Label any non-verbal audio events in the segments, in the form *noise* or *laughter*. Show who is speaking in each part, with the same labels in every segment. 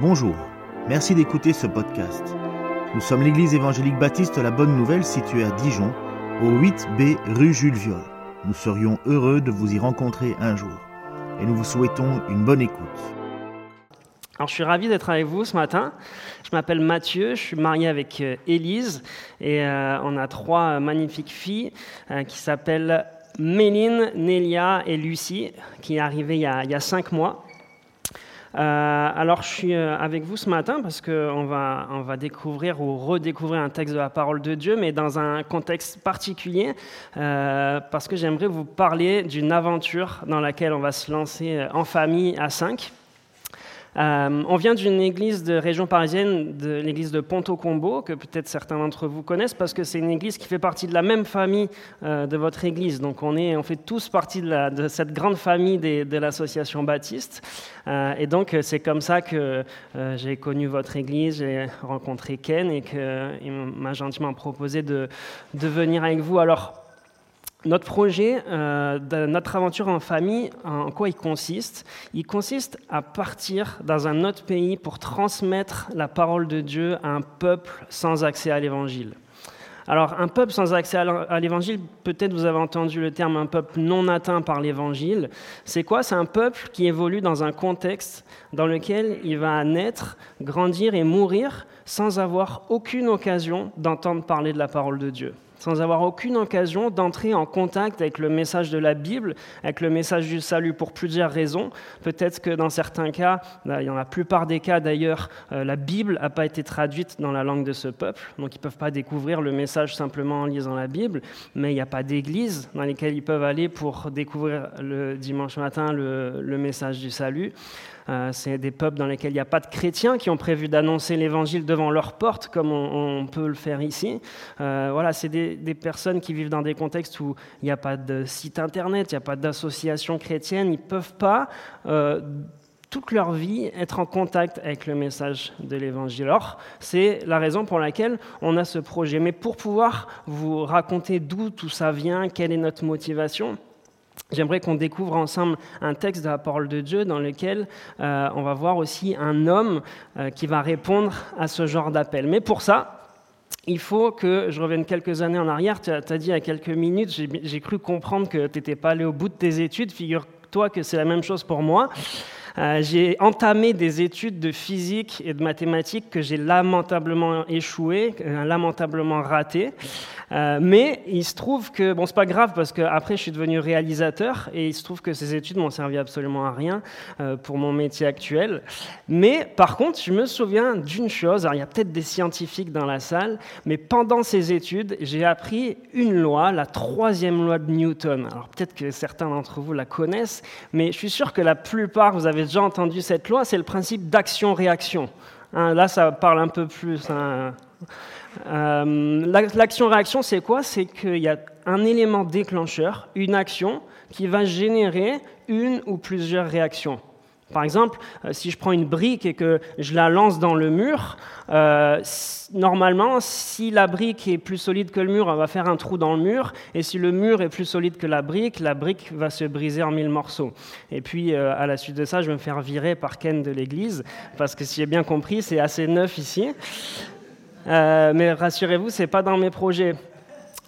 Speaker 1: Bonjour, merci d'écouter ce podcast. Nous sommes l'église évangélique baptiste La Bonne Nouvelle située à Dijon, au 8B rue Jules Viol. Nous serions heureux de vous y rencontrer un jour et nous vous souhaitons une bonne écoute.
Speaker 2: Alors, je suis ravi d'être avec vous ce matin. Je m'appelle Mathieu, je suis marié avec euh, Élise et euh, on a trois magnifiques filles euh, qui s'appellent Méline, Nélia et Lucie, qui est arrivée il y a cinq mois. Euh, alors, je suis euh, avec vous ce matin parce qu'on va, on va découvrir ou redécouvrir un texte de la parole de Dieu, mais dans un contexte particulier, euh, parce que j'aimerais vous parler d'une aventure dans laquelle on va se lancer en famille à cinq. Euh, on vient d'une église de région parisienne, de l'église de Ponto-Combo, que peut-être certains d'entre vous connaissent, parce que c'est une église qui fait partie de la même famille euh, de votre église. Donc on, est, on fait tous partie de, cette grande famille de l'association baptiste. Euh, et donc c'est comme ça que j'ai connu votre église, j'ai rencontré Ken et qu'il m'a gentiment proposé de, de venir avec vous. Alors notre projet, euh, notre aventure en famille, en quoi il consiste? Il consiste à partir dans un autre pays pour transmettre la parole de Dieu à un peuple sans accès à l'évangile. Alors, un peuple sans accès à l'évangile, peut-être vous avez entendu le terme un peuple non atteint par l'évangile. C'est quoi? C'est un peuple qui évolue dans un contexte dans lequel il va naître, grandir et mourir sans avoir aucune occasion d'entendre parler de la parole de Dieu sans avoir aucune occasion d'entrer en contact avec le message de la Bible, avec le message du salut pour plusieurs raisons. Peut-être que dans certains cas, bah, dans la plupart des cas d'ailleurs, euh, la Bible n'a pas été traduite dans la langue de ce peuple, donc ils ne peuvent pas découvrir le message simplement en lisant la Bible, mais il n'y a pas d'église dans lesquelles ils peuvent aller pour découvrir le dimanche matin le message du salut. Euh, c'est des peuples dans lesquels il n'y a pas de chrétiens qui ont prévu d'annoncer l'évangile devant leurs portes, comme on, peut le faire ici. Euh, voilà, c'est des, personnes qui vivent dans des contextes où il n'y a pas de site internet, il n'y a pas d'association chrétienne, ils ne peuvent pas. Euh, toute leur vie être en contact avec le message de l'Évangile. Or, c'est la raison pour laquelle on a ce projet. Mais pour pouvoir vous raconter d'où tout ça vient, quelle est notre motivation, J'aimerais qu'on découvre ensemble un texte de la parole de Dieu dans lequel euh, on va voir aussi un homme euh, qui va répondre à ce genre d'appel. Mais pour ça, il faut que je revienne quelques années en arrière. Tu as, dit il y a quelques minutes, j'ai cru comprendre que tu n'étais pas allé au bout de tes études. Figure-toi que c'est la même chose pour moi. Euh, j'ai entamé des études de physique et de mathématiques que j'ai lamentablement échoué, lamentablement raté. Euh, mais il se trouve que, bon, c'est pas grave parce qu'après je suis devenu réalisateur et il se trouve que ces études m'ont servi absolument à rien euh, pour mon métier actuel. Mais par contre, je me souviens d'une chose, alors il y a peut-être des scientifiques dans la salle, mais pendant ces études, j'ai appris une loi, la troisième loi de Newton. Alors peut-être que certains d'entre vous la connaissent, mais je suis sûr que la plupart, vous avez déjà entendu cette loi, c'est le principe d'action-réaction. Hein, là, ça parle un peu plus. Hein. Euh, l'action-réaction, c'est quoi? C'est qu'il y a un élément déclencheur, une action, qui va générer une ou plusieurs réactions. Par exemple, euh, si je prends une brique et que je la lance dans le mur, euh, normalement, si la brique est plus solide que le mur, elle va faire un trou dans le mur. Et si le mur est plus solide que la brique, la brique va se briser en mille morceaux. Et puis, à la suite de ça, je vais me faire virer par Ken de l'église, parce que si j'ai bien compris, c'est assez neuf ici. Euh, mais rassurez-vous, ce n'est pas dans mes projets.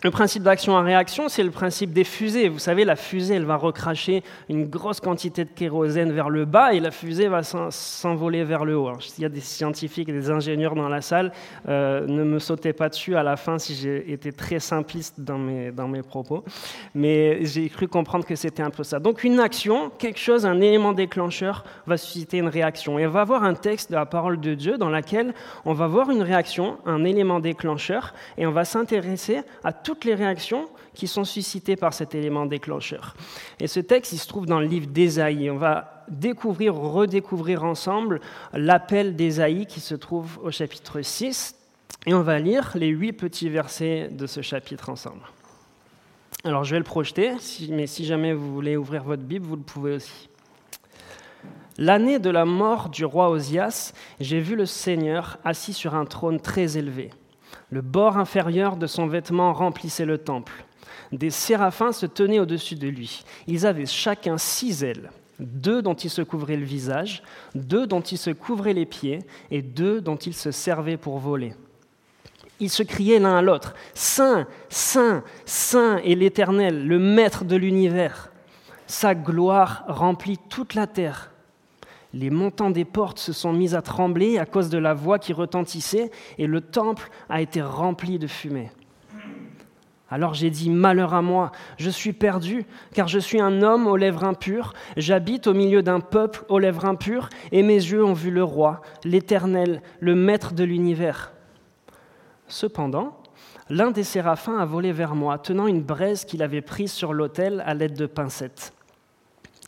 Speaker 2: Le principe d'action en réaction, c'est le principe des fusées. Vous savez, la fusée, elle va recracher une grosse quantité de kérosène vers le bas et la fusée va s'envoler vers le haut. S'il y a des scientifiques et des ingénieurs dans la salle, euh, ne me sautez pas dessus à la fin si j'ai été très simpliste dans mes, dans mes propos. Mais j'ai cru comprendre que c'était un peu ça. Donc une action, quelque chose, un élément déclencheur va susciter une réaction. Et on va voir un texte de la parole de Dieu dans lequel on va voir une réaction, un élément déclencheur, et on va s'intéresser à tout toutes les réactions qui sont suscitées par cet élément déclencheur. Et ce texte, il se trouve dans le livre d'Ésaïe. On va découvrir, redécouvrir ensemble l'appel d'Ésaïe qui se trouve au chapitre 6. Et on va lire les huit petits versets de ce chapitre ensemble. Alors je vais le projeter, mais si jamais vous voulez ouvrir votre Bible, vous le pouvez aussi. L'année de la mort du roi Osias, j'ai vu le Seigneur assis sur un trône très élevé le bord inférieur de son vêtement remplissait le temple. Des séraphins se tenaient au-dessus de lui. Ils avaient chacun six ailes. deux dont ils se couvraient le visage, deux dont ils se couvraient les pieds, et deux dont ils se servaient pour voler. Ils se criaient l'un à l'autre, Saint, Saint, Saint est l'Éternel, le Maître de l'univers. Sa gloire remplit toute la terre. Les montants des portes se sont mis à trembler à cause de la voix qui retentissait, et le temple a été rempli de fumée. Alors j'ai dit, Malheur à moi, je suis perdu, car je suis un homme aux lèvres impures, j'habite au milieu d'un peuple aux lèvres impures, et mes yeux ont vu le roi, l'Éternel, le Maître de l'univers. Cependant, l'un des séraphins a volé vers moi, tenant une braise qu'il avait prise sur l'autel à l'aide de pincettes.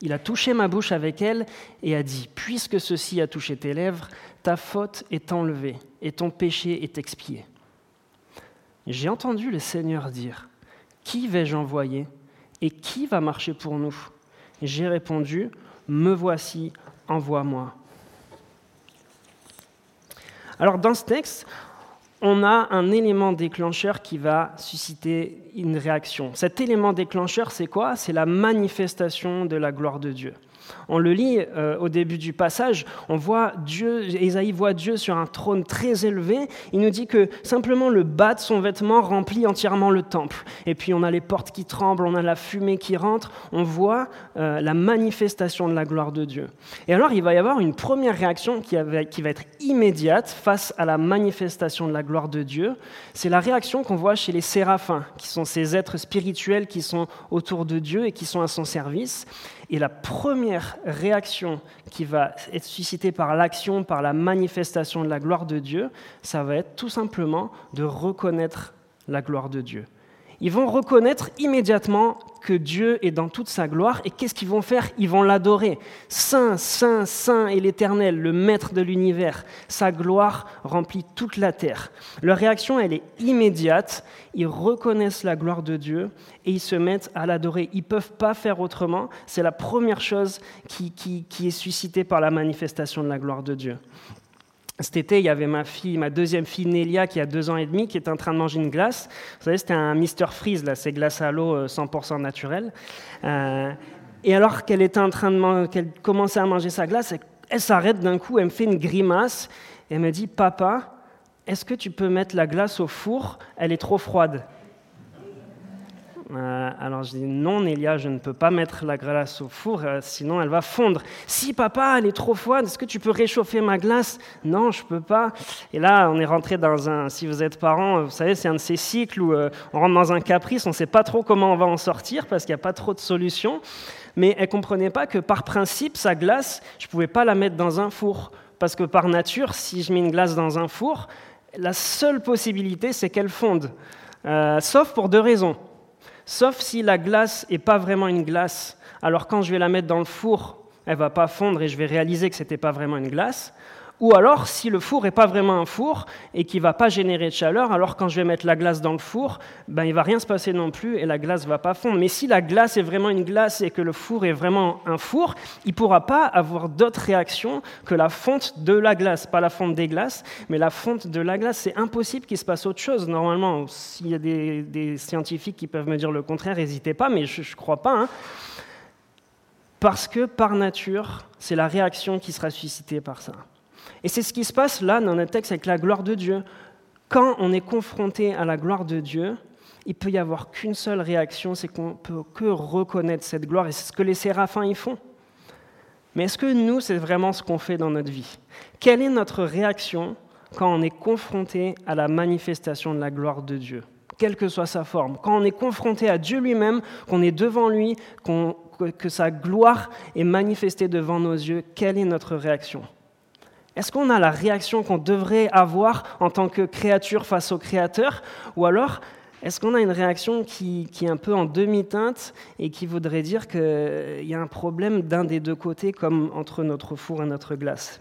Speaker 2: Il a touché ma bouche avec elle et a dit, Puisque ceci a touché tes lèvres, ta faute est enlevée et ton péché est expié. J'ai entendu le Seigneur dire, Qui vais-je envoyer et qui va marcher pour nous? J'ai répondu, Me voici, envoie-moi. Alors dans ce texte, on a un élément déclencheur qui va susciter une réaction. Cet élément déclencheur, c'est quoi? C'est la manifestation de la gloire de Dieu. On le lit euh, au début du passage, on voit Dieu, Ésaïe voit Dieu sur un trône très élevé. Il nous dit que simplement le bas de son vêtement remplit entièrement le temple. Et puis on a les portes qui tremblent, on a la fumée qui rentre, on voit euh, la manifestation de la gloire de Dieu. Et alors il va y avoir une première réaction qui, qui va être immédiate face à la manifestation de la gloire de Dieu. C'est la réaction qu'on voit chez les séraphins, qui sont ces êtres spirituels qui sont autour de Dieu et qui sont à son service. Et la première réaction qui va être suscitée par l'action, par la manifestation de la gloire de Dieu, ça va être tout simplement de reconnaître la gloire de Dieu. Ils vont reconnaître immédiatement que Dieu est dans toute sa gloire. Et qu'est-ce qu'ils vont faire? Ils vont l'adorer. Saint, Saint, Saint est l'Éternel, le Maître de l'univers. Sa gloire remplit toute la terre. Leur réaction, elle est immédiate. Ils reconnaissent la gloire de Dieu et ils se mettent à l'adorer. Ils ne peuvent pas faire autrement. C'est la première chose qui, qui est suscitée par la manifestation de la gloire de Dieu. Cet été, il y avait ma fille, ma deuxième fille Nélia, qui a deux ans et demi, qui était en train de manger une glace. Vous savez, c'était un Mister Freeze, là, c'est glace à l'eau 100% euh, naturelle. Euh, et alors qu'elle était en train de qu'elle commençait à manger sa glace, elle s'arrête d'un coup, elle me fait une grimace, et elle me dit, papa, est-ce que tu peux mettre la glace au four? Elle est trop froide. Euh, alors je dis non, Nélia, je ne peux pas mettre la glace au four, euh, sinon elle va fondre. Si papa, elle est trop froide, est-ce que tu peux réchauffer ma glace? Non, je peux pas. Et là, on est rentré dans un. Si vous êtes parent, vous savez, c'est un de ces cycles où euh, on rentre dans un caprice, on ne sait pas trop comment on va en sortir parce qu'il n'y a pas trop de solutions. Mais elle comprenait pas que par principe, sa glace, je pouvais pas la mettre dans un four parce que par nature, si je mets une glace dans un four, la seule possibilité, c'est qu'elle fonde. sauf pour deux raisons sauf si la glace n'est pas vraiment une glace. Alors quand je vais la mettre dans le four, elle va pas fondre et je vais réaliser que ce n'était pas vraiment une glace. Ou alors, si le four n'est pas vraiment un four et qui ne va pas générer de chaleur, alors quand je vais mettre la glace dans le four, ben, il ne va rien se passer non plus et la glace ne va pas fondre. Mais si la glace est vraiment une glace et que le four est vraiment un four, il ne pourra pas avoir d'autre réaction que la fonte de la glace. Pas la fonte des glaces, mais la fonte de la glace. C'est impossible qu'il se passe autre chose. Normalement, s'il y a des, scientifiques qui peuvent me dire le contraire, n'hésitez pas, mais je ne crois pas. Hein. Parce que par nature, c'est la réaction qui sera suscitée par ça. Et c'est ce qui se passe là dans notre texte avec la gloire de Dieu. Quand on est confronté à la gloire de Dieu, il peut y avoir qu'une seule réaction, c'est qu'on peut que reconnaître cette gloire, et c'est ce que les séraphins y font. Mais est-ce que nous, c'est vraiment ce qu'on fait dans notre vie? Quelle est notre réaction quand on est confronté à la manifestation de la gloire de Dieu, quelle que soit sa forme? Quand on est confronté à Dieu lui-même, qu'on est devant lui, que sa gloire est manifestée devant nos yeux, quelle est notre réaction? Est-ce qu'on a la réaction qu'on devrait avoir en tant que créature face au Créateur Ou alors, est-ce qu'on a une réaction qui, est un peu en demi-teinte et qui voudrait dire qu'il y a un problème d'un des deux côtés, comme entre notre four et notre glace?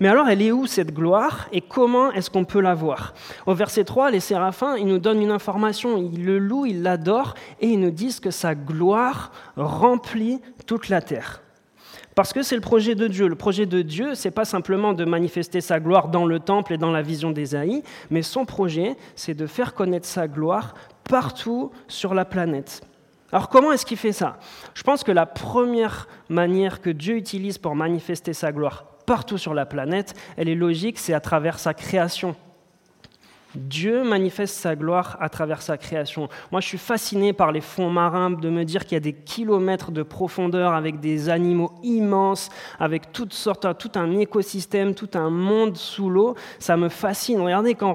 Speaker 2: Mais alors, elle est où cette gloire et comment est-ce qu'on peut la voir? Au verset 3, les séraphins, ils nous donnent une information, ils le louent, ils l'adorent et ils nous disent que sa gloire remplit toute la terre. Parce que c'est le projet de Dieu. Le projet de Dieu, c'est pas simplement de manifester sa gloire dans le temple et dans la vision d'Ésaïe, mais son projet, c'est de faire connaître sa gloire partout sur la planète. Alors comment est-ce qu'il fait ça? Je pense que la première manière que Dieu utilise pour manifester sa gloire partout sur la planète, elle est logique, c'est à travers sa création. Dieu manifeste sa gloire à travers sa création. Moi, je suis fasciné par les fonds marins, de me dire qu'il y a des kilomètres de profondeur avec des animaux immenses, avec toutes sortes, tout un écosystème, tout un monde sous l'eau. Ça me fascine. Regardez, quand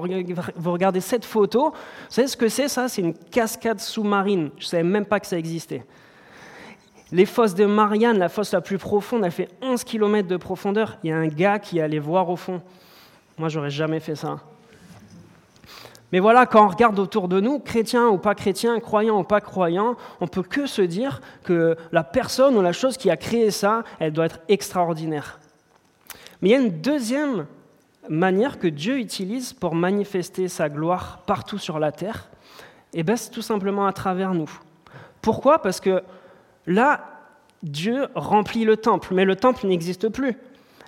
Speaker 2: vous regardez cette photo, vous savez ce que c'est ça? C'est une cascade sous-marine. Je ne savais même pas que ça existait. Les fosses de Marianne, la fosse la plus profonde, elle fait 11 km de profondeur. Il y a un gars qui allait voir au fond. Moi, j'aurais jamais fait ça. Mais voilà, quand on regarde autour de nous, chrétiens ou pas chrétiens, croyants ou pas croyants, on peut que se dire que la personne ou la chose qui a créé ça, elle doit être extraordinaire. Mais il y a une deuxième manière que Dieu utilise pour manifester sa gloire partout sur la terre, et bien c'est tout simplement à travers nous. Pourquoi? Parce que là, Dieu remplit le temple, mais le temple n'existe plus.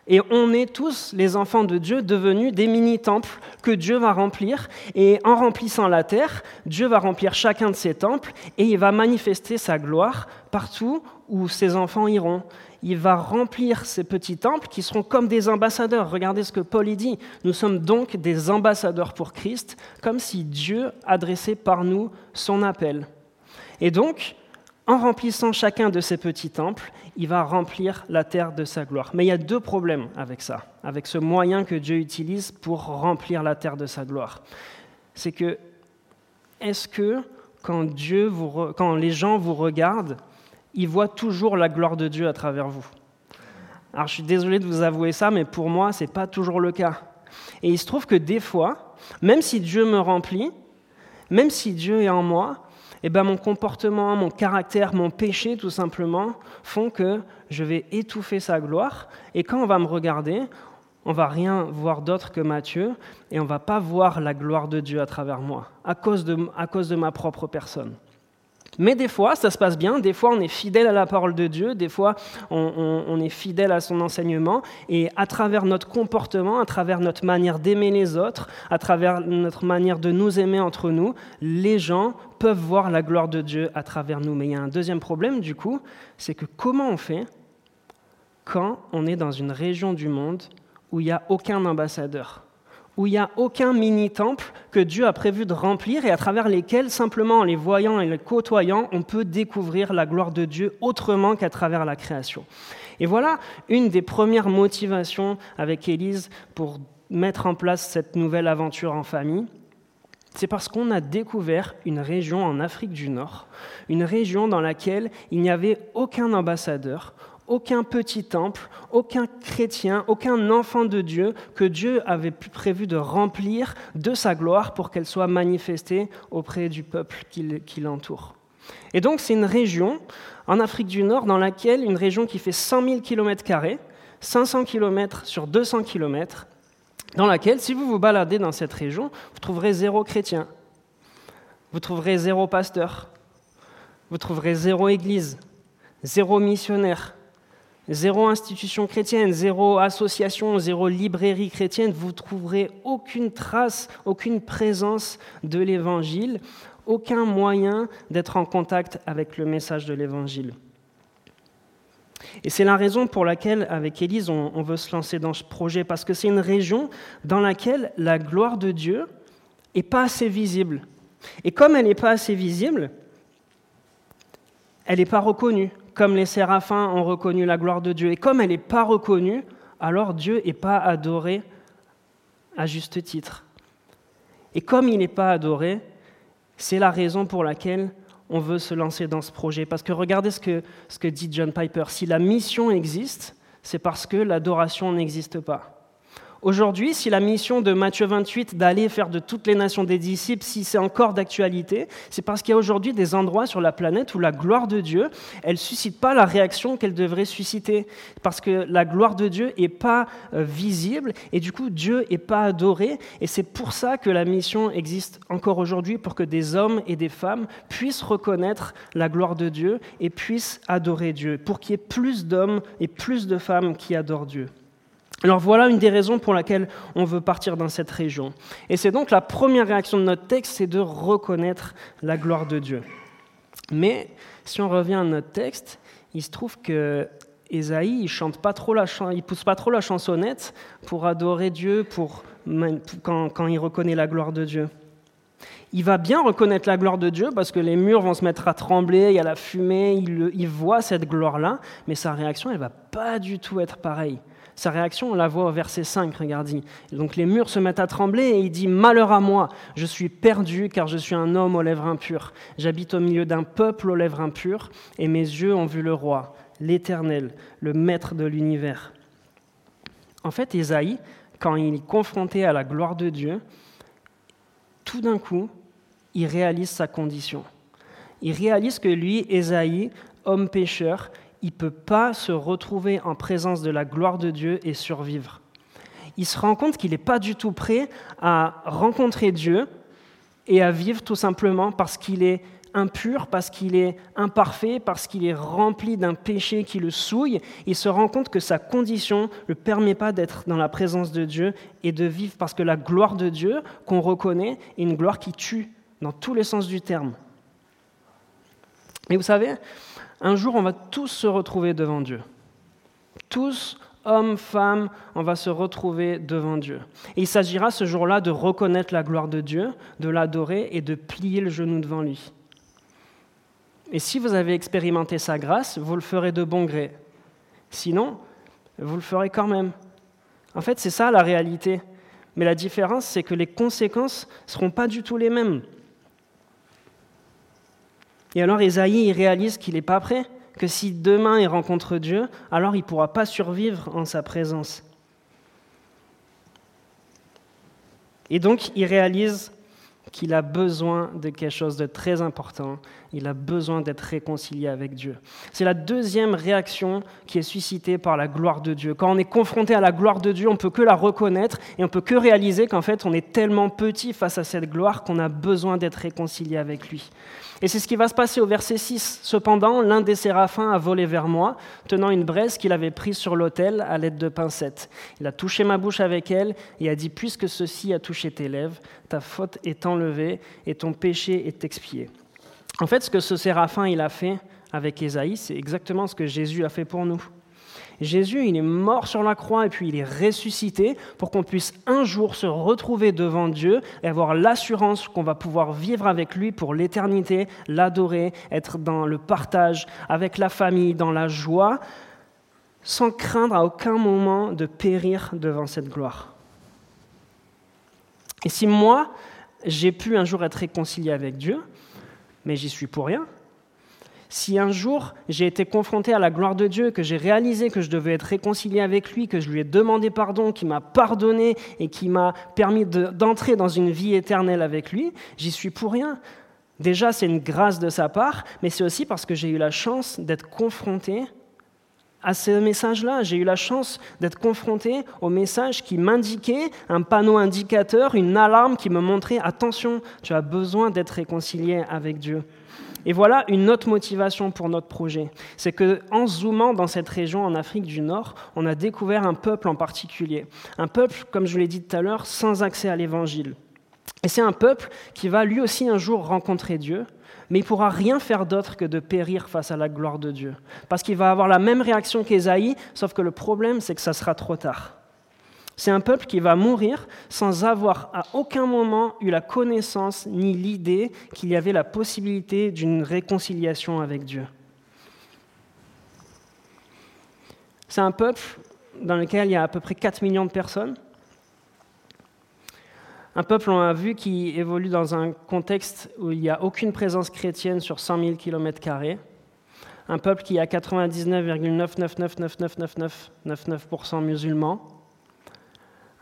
Speaker 2: Et on est tous les enfants de Dieu devenus des mini-temples que Dieu va remplir. Et en remplissant la terre, Dieu va remplir chacun de ces temples et il va manifester sa gloire partout où ses enfants iront. Il va remplir ces petits temples qui seront comme des ambassadeurs. Regardez ce que Paul y dit. Nous sommes donc des ambassadeurs pour Christ, comme si Dieu adressait par nous son appel. Et donc, en remplissant chacun de ces petits temples, il va remplir la terre de sa gloire. Mais il y a deux problèmes avec ça, avec ce moyen que Dieu utilise pour remplir la terre de sa gloire. C'est que, est-ce que quand, Dieu vous, quand les gens vous regardent, ils voient toujours la gloire de Dieu à travers vous? Alors je suis désolé de vous avouer ça, mais pour moi, ce n'est pas toujours le cas. Et il se trouve que des fois, même si Dieu me remplit, même si Dieu est en moi, eh ben, mon comportement, mon caractère, mon péché, tout simplement, font que je vais étouffer sa gloire. Et quand on va me regarder, on va rien voir d'autre que Matthieu, et on va pas voir la gloire de Dieu à travers moi, à cause de, à cause de ma propre personne. Mais des fois, ça se passe bien, des fois on est fidèle à la parole de Dieu, des fois on, est fidèle à son enseignement, et à travers notre comportement, à travers notre manière d'aimer les autres, à travers notre manière de nous aimer entre nous, les gens peuvent voir la gloire de Dieu à travers nous. Mais il y a un deuxième problème du coup, c'est que comment on fait quand on est dans une région du monde où il n'y a aucun ambassadeur? Où il n'y a aucun mini-temple que Dieu a prévu de remplir et à travers lesquels, simplement en les voyant et les côtoyant, on peut découvrir la gloire de Dieu autrement qu'à travers la création. Et voilà une des premières motivations avec Élise pour mettre en place cette nouvelle aventure en famille. C'est parce qu'on a découvert une région en Afrique du Nord, une région dans laquelle il n'y avait aucun ambassadeur, aucun petit temple, aucun chrétien, aucun enfant de Dieu que Dieu avait prévu de remplir de sa gloire pour qu'elle soit manifestée auprès du peuple qui l'entoure. Et donc c'est une région en Afrique du Nord dans laquelle, une région qui fait 100 000 km, 500 km sur 200 km, dans laquelle, si vous vous baladez dans cette région, vous trouverez zéro chrétien, vous trouverez zéro pasteur, vous trouverez zéro église, zéro missionnaire, Zéro institution chrétienne, zéro association, zéro librairie chrétienne, vous trouverez aucune trace, aucune présence de l'Évangile, aucun moyen d'être en contact avec le message de l'Évangile. Et c'est la raison pour laquelle, avec Élise, on, veut se lancer dans ce projet, parce que c'est une région dans laquelle la gloire de Dieu n'est pas assez visible. Et comme elle n'est pas assez visible, elle n'est pas reconnue comme les séraphins ont reconnu la gloire de Dieu. Et comme elle n'est pas reconnue, alors Dieu n'est pas adoré à juste titre. Et comme il n'est pas adoré, c'est la raison pour laquelle on veut se lancer dans ce projet. Parce que regardez ce que, dit John Piper. Si la mission existe, c'est parce que l'adoration n'existe pas. Aujourd'hui, si la mission de Matthieu 28 d'aller faire de toutes les nations des disciples, si c'est encore d'actualité, c'est parce qu'il y a aujourd'hui des endroits sur la planète où la gloire de Dieu, elle ne suscite pas la réaction qu'elle devrait susciter. Parce que la gloire de Dieu n'est pas euh, visible et du coup Dieu n'est pas adoré. Et c'est pour ça que la mission existe encore aujourd'hui, pour que des hommes et des femmes puissent reconnaître la gloire de Dieu et puissent adorer Dieu, pour qu'il y ait plus d'hommes et plus de femmes qui adorent Dieu. Alors voilà une des raisons pour laquelle on veut partir dans cette région. Et c'est donc la première réaction de notre texte, c'est de reconnaître la gloire de Dieu. Mais si on revient à notre texte, il se trouve que Ésaïe, il chante pas trop la il pousse pas trop la chansonnette pour adorer Dieu, pour quand, quand il reconnaît la gloire de Dieu. Il va bien reconnaître la gloire de Dieu parce que les murs vont se mettre à trembler, il y a la fumée, il, il voit cette gloire-là, mais sa réaction, elle va pas du tout être pareille. Sa réaction, on la voit au verset 5, regardez. Donc les murs se mettent à trembler et il dit Malheur à moi, je suis perdu car je suis un homme aux lèvres impures. J'habite au milieu d'un peuple aux lèvres impures et mes yeux ont vu le roi, l'Éternel, le Maître de l'univers. En fait, Isaïe, quand il est confronté à la gloire de Dieu, tout d'un coup, il réalise sa condition. Il réalise que lui, Isaïe, homme pécheur, il ne peut pas se retrouver en présence de la gloire de Dieu et survivre. Il se rend compte qu'il n'est pas du tout prêt à rencontrer Dieu et à vivre tout simplement parce qu'il est impur, parce qu'il est imparfait, parce qu'il est rempli d'un péché qui le souille. Il se rend compte que sa condition ne le permet pas d'être dans la présence de Dieu et de vivre parce que la gloire de Dieu qu'on reconnaît est une gloire qui tue dans tous les sens du terme. Et vous savez, un jour, on va tous se retrouver devant Dieu. Tous, hommes, femmes, on va se retrouver devant Dieu. Et il s'agira ce jour-là de reconnaître la gloire de Dieu, de l'adorer et de plier le genou devant lui. Et si vous avez expérimenté sa grâce, vous le ferez de bon gré. Sinon, vous le ferez quand même. En fait, c'est ça la réalité. Mais la différence, c'est que les conséquences ne seront pas du tout les mêmes. Et alors Esaïe, il réalise qu'il n'est pas prêt, que si demain il rencontre Dieu, alors il ne pourra pas survivre en sa présence. Et donc il réalise qu'il a besoin de quelque chose de très important. Il a besoin d'être réconcilié avec Dieu. C'est la deuxième réaction qui est suscitée par la gloire de Dieu. Quand on est confronté à la gloire de Dieu, on ne peut que la reconnaître et on ne peut que réaliser qu'en fait, on est tellement petit face à cette gloire qu'on a besoin d'être réconcilié avec lui. Et c'est ce qui va se passer au verset 6. Cependant, l'un des séraphins a volé vers moi, tenant une braise qu'il avait prise sur l'autel à l'aide de pincettes. Il a touché ma bouche avec elle et a dit, puisque ceci a touché tes lèvres, ta faute est enlevée et ton péché est expié. En fait, ce que ce séraphin il a fait avec Ésaïe, c'est exactement ce que Jésus a fait pour nous. Jésus, il est mort sur la croix et puis il est ressuscité pour qu'on puisse un jour se retrouver devant Dieu et avoir l'assurance qu'on va pouvoir vivre avec lui pour l'éternité, l'adorer, être dans le partage avec la famille, dans la joie, sans craindre à aucun moment de périr devant cette gloire. Et si moi, j'ai pu un jour être réconcilié avec Dieu, mais j'y suis pour rien, si un jour j'ai été confronté à la gloire de Dieu, que j'ai réalisé que je devais être réconcilié avec lui, que je lui ai demandé pardon, qu'il m'a pardonné et qui m'a permis d'entrer dans une vie éternelle avec lui, j'y suis pour rien. Déjà, c'est une grâce de sa part, mais c'est aussi parce que j'ai eu la chance d'être confronté à ce message-là. J'ai eu la chance d'être confronté au message qui m'indiquait un panneau indicateur, une alarme qui me montrait attention, tu as besoin d'être réconcilié avec Dieu. Et voilà une autre motivation pour notre projet. C'est qu'en zoomant dans cette région en Afrique du Nord, on a découvert un peuple en particulier. Un peuple, comme je l'ai dit tout à l'heure, sans accès à l'évangile. Et c'est un peuple qui va lui aussi un jour rencontrer Dieu, mais il pourra rien faire d'autre que de périr face à la gloire de Dieu. Parce qu'il va avoir la même réaction qu'Ésaïe, sauf que le problème, c'est que ça sera trop tard. C'est un peuple qui va mourir sans avoir à aucun moment eu la connaissance ni l'idée qu'il y avait la possibilité d'une réconciliation avec Dieu. C'est un peuple dans lequel il y a à peu près 4 millions de personnes. Un peuple, on a vu, qui évolue dans un contexte où il n'y a aucune présence chrétienne sur 100 000 km. Un peuple qui a 99,9999999% musulmans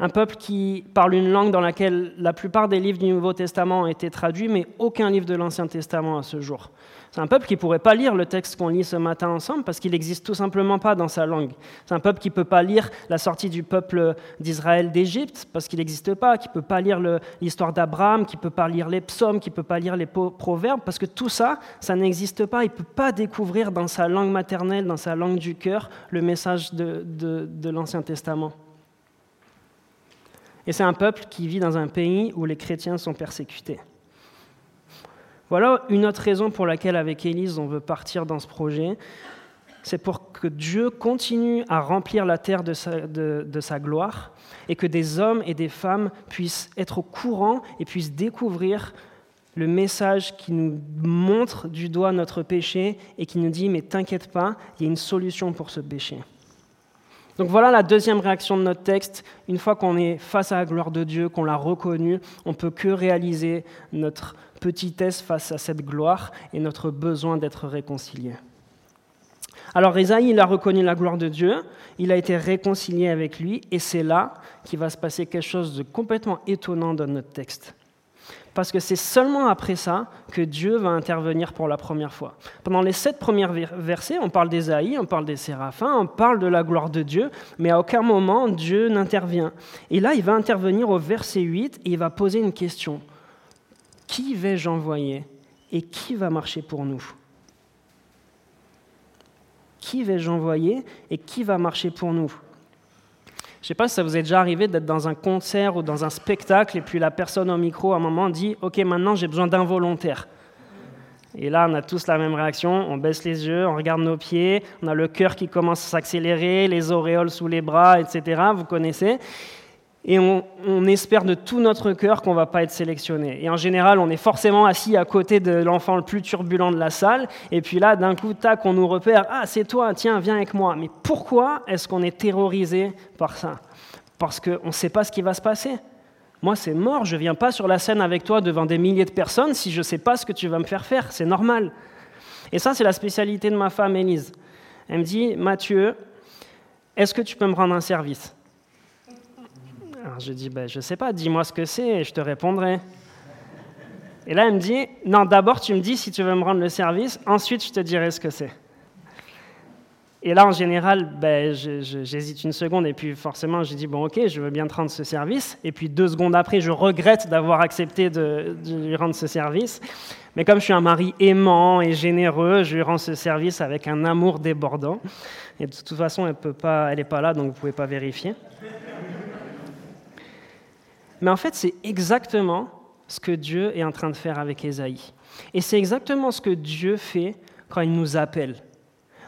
Speaker 2: un peuple qui parle une langue dans laquelle la plupart des livres du Nouveau Testament ont été traduits, mais aucun livre de l'Ancien Testament à ce jour. C'est un peuple qui ne pourrait pas lire le texte qu'on lit ce matin ensemble parce qu'il n'existe tout simplement pas dans sa langue. C'est un peuple qui ne peut pas lire la sortie du peuple d'Israël d'Égypte parce qu'il n'existe pas, qui ne peut pas lire l'histoire d'Abraham, qui ne peut pas lire les psaumes, qui ne peut pas lire les proverbes parce que tout ça, ça n'existe pas. Il ne peut pas découvrir dans sa langue maternelle, dans sa langue du cœur, le message de l'Ancien Testament. Et c'est un peuple qui vit dans un pays où les chrétiens sont persécutés. Voilà une autre raison pour laquelle avec Élise on veut partir dans ce projet. C'est pour que Dieu continue à remplir la terre de sa, de sa, gloire et que des hommes et des femmes puissent être au courant et puissent découvrir le message qui nous montre du doigt notre péché et qui nous dit mais t'inquiète pas, il y a une solution pour ce péché. Donc voilà la deuxième réaction de notre texte. Une fois qu'on est face à la gloire de Dieu, qu'on l'a reconnue, on peut que réaliser notre petitesse face à cette gloire et notre besoin d'être réconcilié. Alors Isaïe, il a reconnu la gloire de Dieu, il a été réconcilié avec lui, et c'est là qu'il va se passer quelque chose de complètement étonnant dans notre texte. Parce que c'est seulement après ça que Dieu va intervenir pour la première fois. Pendant les sept premiers versets, on parle d'Ésaïe, on parle des séraphins, on parle de la gloire de Dieu, mais à aucun moment Dieu n'intervient. Et là, il va intervenir au verset 8 et il va poser une question. Qui vais-je envoyer et qui va marcher pour nous? Qui vais-je envoyer et qui va marcher pour nous? Je ne sais pas si ça vous est déjà arrivé d'être dans un concert ou dans un spectacle et puis la personne au micro à un moment dit Ok, maintenant j'ai besoin d'un volontaire. Et là, on a tous la même réaction on baisse les yeux, on regarde nos pieds, on a le cœur qui commence à s'accélérer, les auréoles sous les bras, etc. Vous connaissez et on, espère de tout notre cœur qu'on ne va pas être sélectionné. Et en général, on est forcément assis à côté de l'enfant le plus turbulent de la salle, et puis là, d'un coup, tac, on nous repère, ah, c'est toi, tiens, viens avec moi. Mais pourquoi est-ce qu'on est terrorisé par ça? Parce qu'on ne sait pas ce qui va se passer. Moi, c'est mort, je ne viens pas sur la scène avec toi devant des milliers de personnes si je ne sais pas ce que tu vas me faire faire, c'est normal. Et ça, c'est la spécialité de ma femme, Élise. Elle me dit, Mathieu, est-ce que tu peux me rendre un service? Alors je dis, ben, je ne sais pas, dis-moi ce que c'est et je te répondrai. Et là, elle me dit, non, d'abord tu me dis si tu veux me rendre le service, ensuite je te dirai ce que c'est. Et là, en général, ben, j'hésite une seconde et puis forcément, je dis, bon, ok, je veux bien te rendre ce service. Et puis deux secondes après, je regrette d'avoir accepté de, de, lui rendre ce service. Mais comme je suis un mari aimant et généreux, je lui rends ce service avec un amour débordant. Et de toute façon, elle n'est pas là, donc vous ne pouvez pas vérifier. Mais en fait, c'est exactement ce que Dieu est en train de faire avec Ésaïe. Et c'est exactement ce que Dieu fait quand il nous appelle.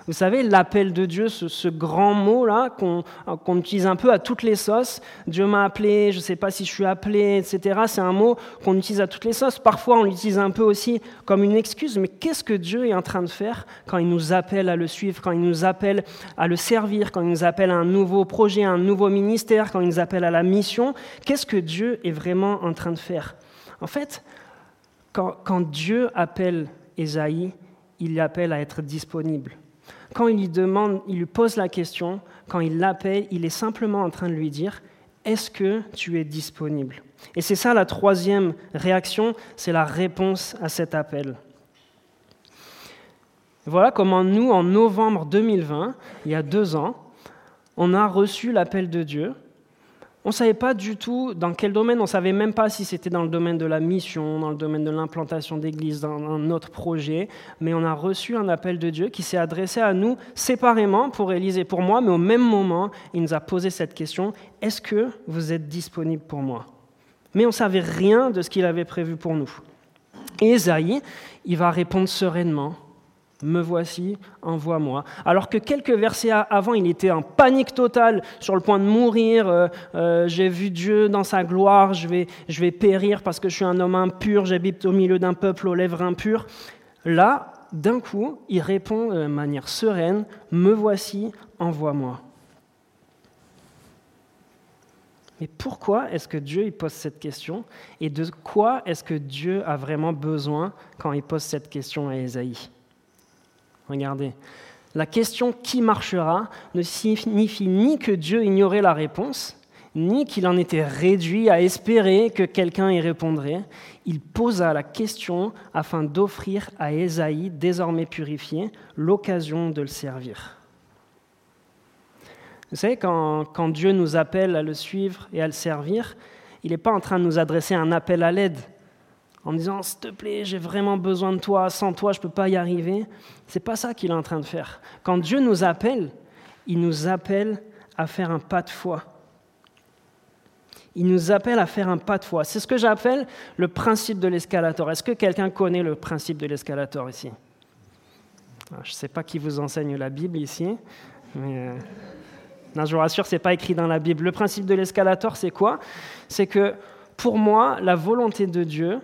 Speaker 2: Vous savez, l'appel de Dieu, ce, grand mot-là qu'on utilise un peu à toutes les sauces, Dieu m'a appelé, je ne sais pas si je suis appelé, etc., c'est un mot qu'on utilise à toutes les sauces. Parfois, on l'utilise un peu aussi comme une excuse, mais qu'est-ce que Dieu est en train de faire quand il nous appelle à le suivre, quand il nous appelle à le servir, quand il nous appelle à un nouveau projet, à un nouveau ministère, quand il nous appelle à la mission? Qu'est-ce que Dieu est vraiment en train de faire? En fait, quand, quand Dieu appelle Ésaïe, il l'appelle à être disponible. Quand il lui demande, il lui pose la question, quand il l'appelle, il est simplement en train de lui dire Est-ce que tu es disponible? Et c'est ça la troisième réaction, c'est la réponse à cet appel. Voilà comment nous, en novembre 2020, il y a deux ans, on a reçu l'appel de Dieu on ne savait pas du tout dans quel domaine, on ne savait même pas si c'était dans le domaine de la mission, dans le domaine de l'implantation d'église, dans un autre projet, mais on a reçu un appel de Dieu qui s'est adressé à nous séparément pour Élise et pour moi, mais au même moment, il nous a posé cette question, est-ce que vous êtes disponible pour moi? Mais on ne savait rien de ce qu'il avait prévu pour nous. Et Esaïe, il va répondre sereinement, me voici, envoie-moi. Alors que quelques versets avant, il était en panique totale, sur le point de mourir, euh, euh, j'ai vu Dieu dans sa gloire, je vais, périr parce que je suis un homme impur, j'habite au milieu d'un peuple aux lèvres impures. Là, d'un coup, il répond de manière sereine, me voici, envoie-moi. Mais pourquoi est-ce que Dieu il pose cette question? Et de quoi est-ce que Dieu a vraiment besoin quand il pose cette question à Ésaïe? Regardez. La question qui marchera ne signifie ni que Dieu ignorait la réponse, ni qu'il en était réduit à espérer que quelqu'un y répondrait. Il posa la question afin d'offrir à Ésaïe, désormais purifié, l'occasion de le servir. Vous savez, quand, quand, Dieu nous appelle à le suivre et à le servir, il n'est pas en train de nous adresser un appel à l'aide en me disant S'il te plaît, j'ai vraiment besoin de toi, sans toi, je ne peux pas y arriver. C'est pas ça qu'il est en train de faire. Quand Dieu nous appelle, il nous appelle à faire un pas de foi. Il nous appelle à faire un pas de foi. C'est ce que j'appelle le principe de l'escalator. Est-ce que quelqu'un connaît le principe de l'escalator ici? Ah, Je ne sais pas qui vous enseigne la Bible ici, mais euh, non, je vous rassure, ce n'est pas écrit dans la Bible. Le principe de l'escalator, c'est quoi? C'est que pour moi, la volonté de Dieu,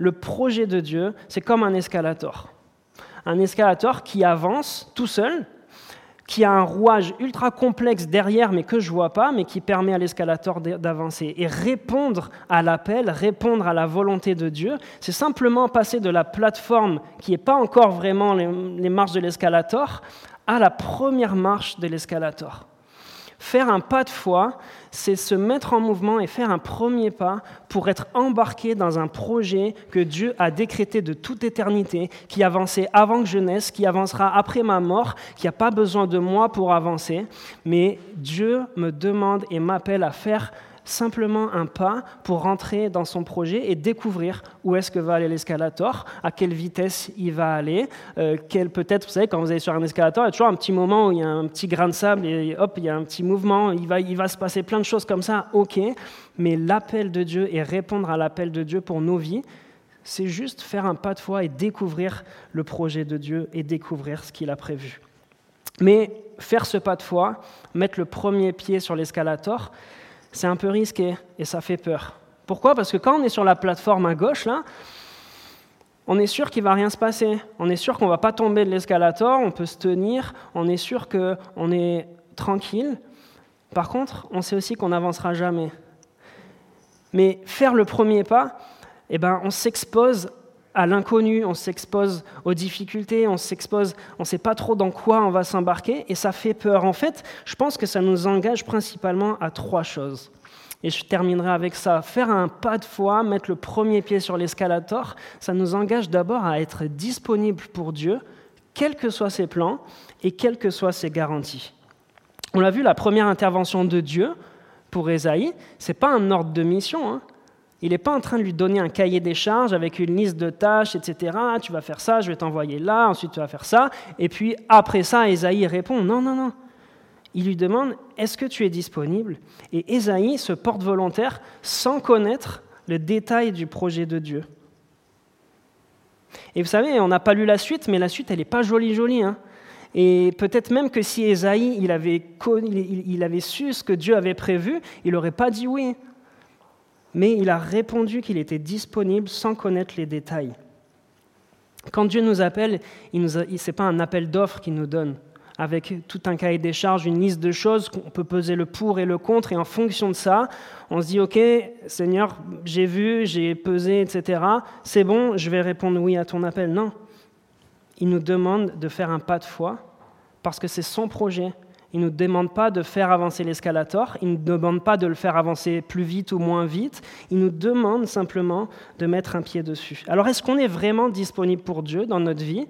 Speaker 2: le projet de Dieu, c'est comme un escalator. Un escalator qui avance tout seul, qui a un rouage ultra complexe derrière, mais que je vois pas, mais qui permet à l'escalator d'avancer. Et répondre à l'appel, répondre à la volonté de Dieu, c'est simplement passer de la plateforme qui n'est pas encore vraiment les marches de l'escalator à la première marche de l'escalator. Faire un pas de foi, c'est se mettre en mouvement et faire un premier pas pour être embarqué dans un projet que Dieu a décrété de toute éternité, qui avançait avant que je naisse, qui avancera après ma mort, qui n'a pas besoin de moi pour avancer. Mais Dieu me demande et m'appelle à faire simplement un pas pour rentrer dans son projet et découvrir où est-ce que va aller l'escalator, à quelle vitesse il va aller, euh, peut-être, vous savez, quand vous allez sur un escalator, il y a toujours un petit moment où il y a un petit grain de sable et hop, il y a un petit mouvement, il va, il va se passer plein de choses comme ça, ok, mais l'appel de Dieu et répondre à l'appel de Dieu pour nos vies, c'est juste faire un pas de foi et découvrir le projet de Dieu et découvrir ce qu'il a prévu. Mais faire ce pas de foi, mettre le premier pied sur l'escalator, c'est un peu risqué et ça fait peur. Pourquoi? Parce que quand on est sur la plateforme à gauche, là, on est sûr qu'il va rien se passer. On est sûr qu'on ne va pas tomber de l'escalator, on peut se tenir, on est sûr qu'on est tranquille. Par contre, on sait aussi qu'on n'avancera jamais. Mais faire le premier pas, eh ben, on s'expose à l'inconnu, on s'expose aux difficultés, on s'expose, on ne sait pas trop dans quoi on va s'embarquer, et ça fait peur. En fait, je pense que ça nous engage principalement à trois choses. Et je terminerai avec ça. Faire un pas de foi, mettre le premier pied sur l'escalator, ça nous engage d'abord à être disponible pour Dieu, quels que soient ses plans et quelles que soient ses garanties. On l'a vu, la première intervention de Dieu pour Ésaïe, ce n'est pas un ordre de mission. Hein. Il n'est pas en train de lui donner un cahier des charges avec une liste de tâches, etc. Ah, tu vas faire ça, je vais t'envoyer là, ensuite tu vas faire ça. Et puis après ça, Ésaïe répond non, non, non. Il lui demande Est-ce que tu es disponible? Et Ésaïe se porte volontaire sans connaître le détail du projet de Dieu. Et vous savez, on n'a pas lu la suite, mais la suite, elle n'est pas jolie, jolie. Hein. et peut-être même que si Ésaïe il avait, il avait su ce que Dieu avait prévu, il n'aurait pas dit oui mais il a répondu qu'il était disponible sans connaître les détails. Quand Dieu nous appelle, ce n'est pas un appel d'offres qu'il nous donne, avec tout un cahier des charges, une liste de choses, qu'on peut peser le pour et le contre, et en fonction de ça, on se dit, OK, Seigneur, j'ai vu, j'ai pesé, etc., c'est bon, je vais répondre oui à ton appel. Non, il nous demande de faire un pas de foi, parce que c'est son projet, il ne nous demande pas de faire avancer l'escalator, il ne nous demande pas de le faire avancer plus vite ou moins vite, il nous demande simplement de mettre un pied dessus. Alors est-ce qu'on est vraiment disponible pour Dieu dans notre vie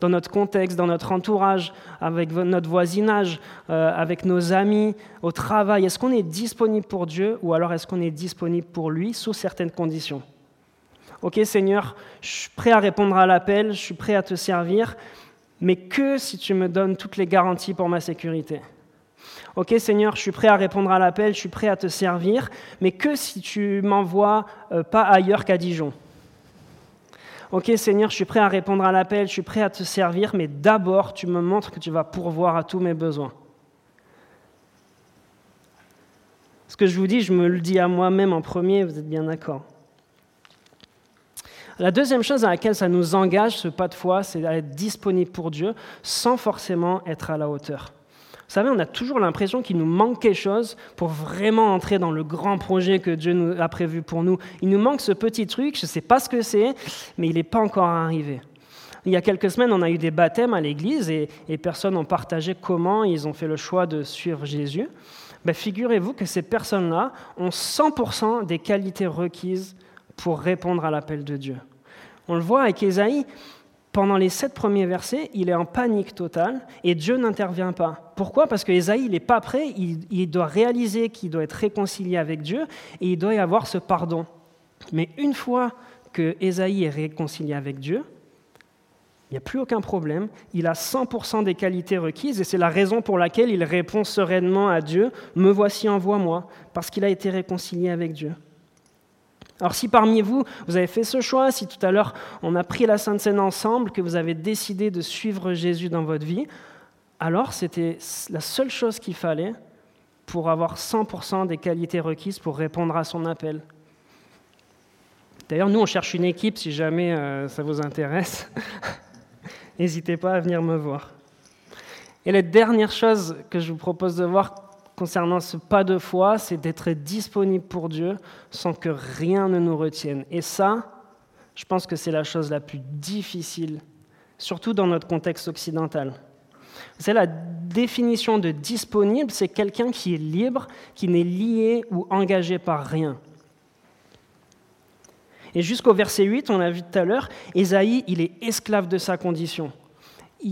Speaker 2: dans notre contexte, dans notre entourage, avec notre voisinage, euh, avec nos amis, au travail? Est-ce qu'on est disponible pour Dieu ou alors est-ce qu'on est disponible pour lui sous certaines conditions? Ok Seigneur, je suis prêt à répondre à l'appel, je suis prêt à te servir, mais que si tu me donnes toutes les garanties pour ma sécurité. Ok Seigneur, je suis prêt à répondre à l'appel, je suis prêt à te servir, mais que si tu m'envoies euh, pas ailleurs qu'à Dijon. Ok Seigneur, je suis prêt à répondre à l'appel, je suis prêt à te servir, mais d'abord tu me montres que tu vas pourvoir à tous mes besoins. Ce que je vous dis, je me le dis à moi-même en premier, vous êtes bien d'accord. La deuxième chose à laquelle ça nous engage, ce pas de foi, c'est d'être disponible pour Dieu sans forcément être à la hauteur. Vous savez, on a toujours l'impression qu'il nous manque quelque chose pour vraiment entrer dans le grand projet que Dieu nous a prévu pour nous. Il nous manque ce petit truc, je ne sais pas ce que c'est, mais il n'est pas encore arrivé. Il y a quelques semaines, on a eu des baptêmes à l'église et, et personnes ont partagé comment ils ont fait le choix de suivre Jésus. Ben, figurez-vous que ces personnes-là ont 100% des qualités requises pour répondre à l'appel de Dieu. On le voit avec Ésaïe, pendant les sept premiers versets, il est en panique totale et Dieu n'intervient pas. Pourquoi? Parce que il n'est pas prêt, il, doit réaliser qu'il doit être réconcilié avec Dieu et il doit y avoir ce pardon. Mais une fois que Ésaïe est réconcilié avec Dieu, Il n'y a plus aucun problème. Il a 100% des qualités requises et c'est la raison pour laquelle il répond sereinement à Dieu, Me voici, envoie-moi, parce qu'il a été réconcilié avec Dieu. Alors si parmi vous, vous avez fait ce choix, si tout à l'heure on a pris la Sainte Seine ensemble, que vous avez décidé de suivre Jésus dans votre vie, alors c'était la seule chose qu'il fallait pour avoir 100% des qualités requises pour répondre à son appel. D'ailleurs, nous, on cherche une équipe si jamais euh, ça vous intéresse. *laughs* N'hésitez pas à venir me voir. Et la dernière chose que je vous propose de voir concernant ce pas de foi, c'est d'être disponible pour Dieu sans que rien ne nous retienne. Et ça, je pense que c'est la chose la plus difficile, surtout dans notre contexte occidental. C'est la définition de disponible, c'est quelqu'un qui est libre, qui n'est lié ou engagé par rien. Et jusqu'au verset 8, on a vu tout à l'heure, Ésaïe, il est esclave de sa condition.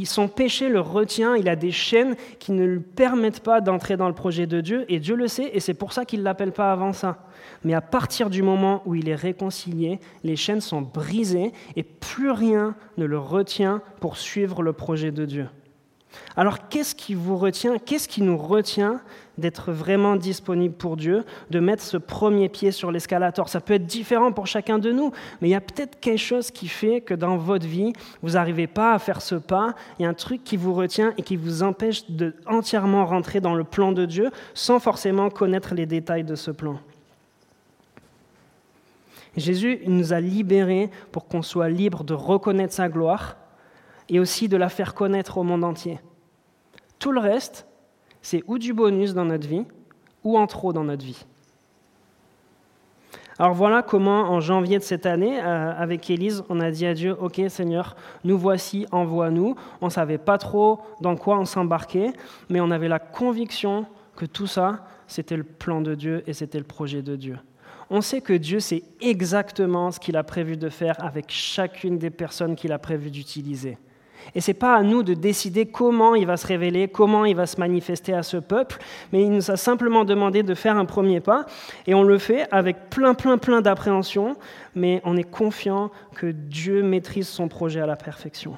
Speaker 2: Son péché le retient, il a des chaînes qui ne lui permettent pas d'entrer dans le projet de Dieu, et Dieu le sait, et c'est pour ça qu'il ne l'appelle pas avant ça. Mais à partir du moment où il est réconcilié, les chaînes sont brisées, et plus rien ne le retient pour suivre le projet de Dieu. Alors qu'est-ce qui vous retient Qu'est-ce qui nous retient d'être vraiment disponible pour Dieu, de mettre ce premier pied sur l'escalator? Ça peut être différent pour chacun de nous, mais il y a peut-être quelque chose qui fait que dans votre vie, vous n'arrivez pas à faire ce pas. Il y a un truc qui vous retient et qui vous empêche de entièrement rentrer dans le plan de Dieu sans forcément connaître les détails de ce plan. Jésus nous a libérés pour qu'on soit libre de reconnaître sa gloire et aussi de la faire connaître au monde entier. Tout le reste, c'est ou du bonus dans notre vie, ou en trop dans notre vie. Alors voilà comment, en janvier de cette année, euh, avec Élise, on a dit à Dieu, OK Seigneur, nous voici, envoie-nous. On ne savait pas trop dans quoi on s'embarquait, mais on avait la conviction que tout ça, c'était le plan de Dieu et c'était le projet de Dieu. On sait que Dieu sait exactement ce qu'il a prévu de faire avec chacune des personnes qu'il a prévu d'utiliser. Et ce n'est pas à nous de décider comment il va se révéler, comment il va se manifester à ce peuple, mais il nous a simplement demandé de faire un premier pas, et on le fait avec plein, plein, plein d'appréhension, mais on est confiant que Dieu maîtrise son projet à la perfection.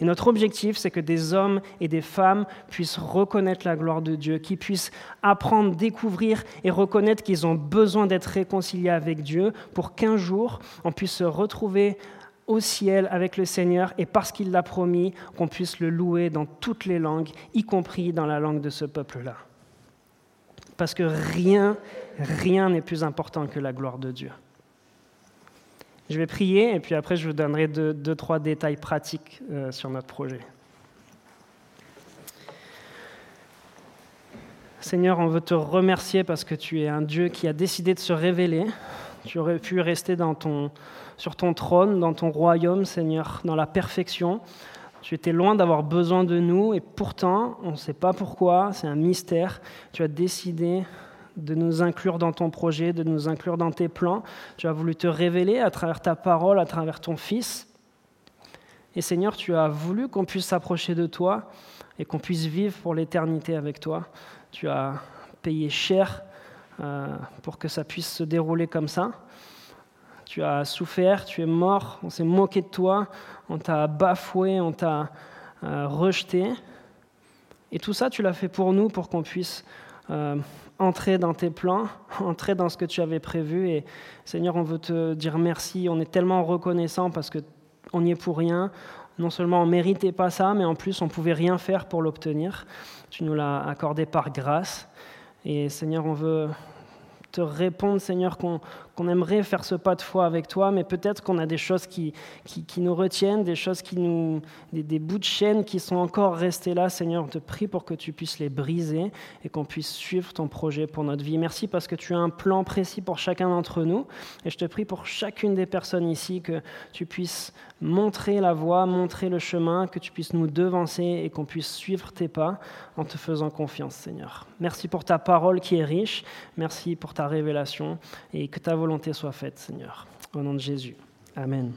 Speaker 2: Et notre objectif, c'est que des hommes et des femmes puissent reconnaître la gloire de Dieu, qu'ils puissent apprendre, découvrir et reconnaître qu'ils ont besoin d'être réconciliés avec Dieu pour qu'un jour, on puisse se retrouver au ciel avec le Seigneur et parce qu'il l'a promis, qu'on puisse le louer dans toutes les langues, y compris dans la langue de ce peuple-là. Parce que rien, rien n'est plus important que la gloire de Dieu. Je vais prier et puis après je vous donnerai deux, trois détails pratiques euh, sur notre projet. Seigneur, on veut te remercier parce que tu es un Dieu qui a décidé de se révéler. Tu aurais pu rester dans ton, sur ton trône, dans ton royaume, Seigneur, dans la perfection. Tu étais loin d'avoir besoin de nous et pourtant, on ne sait pas pourquoi, c'est un mystère. Tu as décidé de nous inclure dans ton projet, de nous inclure dans tes plans. Tu as voulu te révéler à travers ta parole, à travers ton Fils. Et Seigneur, tu as voulu qu'on puisse s'approcher de toi et qu'on puisse vivre pour l'éternité avec toi. Tu as payé cher euh, pour que ça puisse se dérouler comme ça tu as souffert, tu es mort, on s'est moqué de toi, on t'a bafoué, on t'a euh, rejeté. Et tout ça, tu l'as fait pour nous, pour qu'on puisse euh, entrer dans tes plans, *laughs* entrer dans ce que tu avais prévu. Et Seigneur, on veut te dire merci. On est tellement reconnaissant parce qu'on n'y est pour rien. Non seulement on ne méritait pas ça, mais en plus on ne pouvait rien faire pour l'obtenir. Tu nous l'as accordé par grâce. Et Seigneur, on veut te répondre, Seigneur, qu'on aimerait faire ce pas de foi avec toi, mais peut-être qu'on a des choses qui, qui, nous retiennent, des choses qui nous, des, bouts de chaîne qui sont encore restés là. Seigneur, on te prie pour que tu puisses les briser et qu'on puisse suivre ton projet pour notre vie. Merci parce que tu as un plan précis pour chacun d'entre nous. Et je te prie pour chacune des personnes ici que tu puisses montrer la voie, montrer le chemin, que tu puisses nous devancer et qu'on puisse suivre tes pas en te faisant confiance, Seigneur. Merci pour ta parole qui est riche. Merci pour ta révélation et que ta volonté soit faite, Seigneur. Au nom de Jésus. Amen.